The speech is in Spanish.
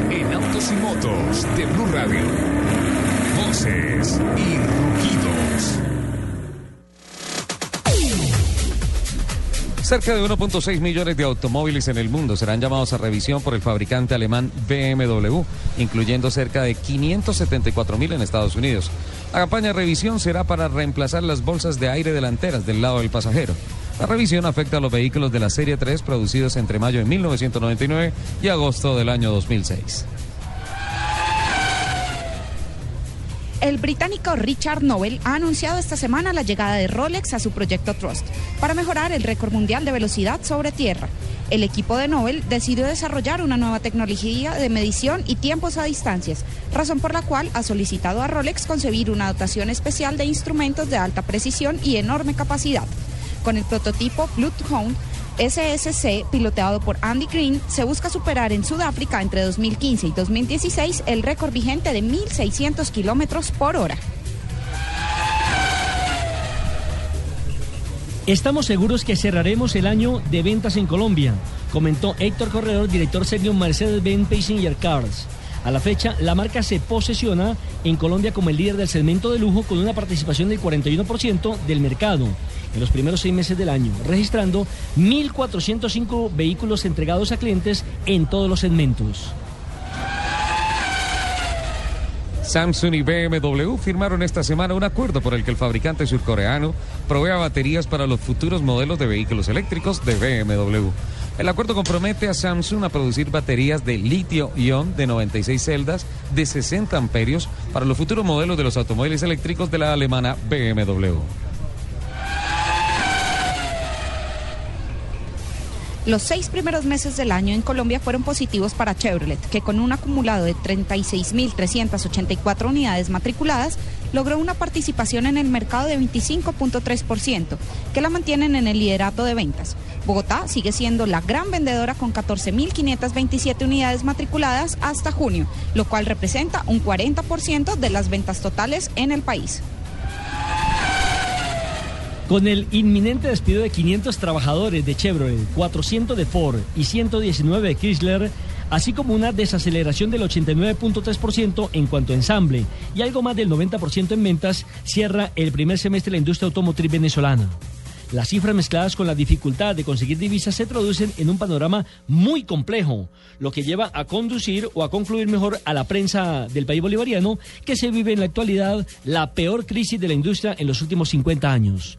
En autos y motos de Blue Radio. Voces y rugidos. Cerca de 1.6 millones de automóviles en el mundo serán llamados a revisión por el fabricante alemán BMW, incluyendo cerca de 574 mil en Estados Unidos. La campaña de revisión será para reemplazar las bolsas de aire delanteras del lado del pasajero. La revisión afecta a los vehículos de la Serie 3 producidos entre mayo de 1999 y agosto del año 2006. El británico Richard Nobel ha anunciado esta semana la llegada de Rolex a su proyecto Trust para mejorar el récord mundial de velocidad sobre tierra. El equipo de Nobel decidió desarrollar una nueva tecnología de medición y tiempos a distancias, razón por la cual ha solicitado a Rolex concebir una dotación especial de instrumentos de alta precisión y enorme capacidad. Con el prototipo Bloodhound SSC, piloteado por Andy Green, se busca superar en Sudáfrica entre 2015 y 2016 el récord vigente de 1.600 kilómetros por hora. Estamos seguros que cerraremos el año de ventas en Colombia, comentó Héctor Corredor, director senior Mercedes-Benz Passenger Cars. A la fecha, la marca se posesiona en Colombia como el líder del segmento de lujo con una participación del 41% del mercado en los primeros seis meses del año, registrando 1.405 vehículos entregados a clientes en todos los segmentos. Samsung y BMW firmaron esta semana un acuerdo por el que el fabricante surcoreano provea baterías para los futuros modelos de vehículos eléctricos de BMW. El acuerdo compromete a Samsung a producir baterías de litio-ion de 96 celdas de 60 amperios para los futuros modelos de los automóviles eléctricos de la alemana BMW. Los seis primeros meses del año en Colombia fueron positivos para Chevrolet, que con un acumulado de 36.384 unidades matriculadas, logró una participación en el mercado de 25.3%, que la mantienen en el liderato de ventas. Bogotá sigue siendo la gran vendedora con 14.527 unidades matriculadas hasta junio, lo cual representa un 40% de las ventas totales en el país. Con el inminente despido de 500 trabajadores de Chevrolet, 400 de Ford y 119 de Chrysler, así como una desaceleración del 89.3% en cuanto a ensamble y algo más del 90% en ventas, cierra el primer semestre la industria automotriz venezolana. Las cifras mezcladas con la dificultad de conseguir divisas se traducen en un panorama muy complejo, lo que lleva a conducir o a concluir mejor a la prensa del país bolivariano que se vive en la actualidad la peor crisis de la industria en los últimos 50 años.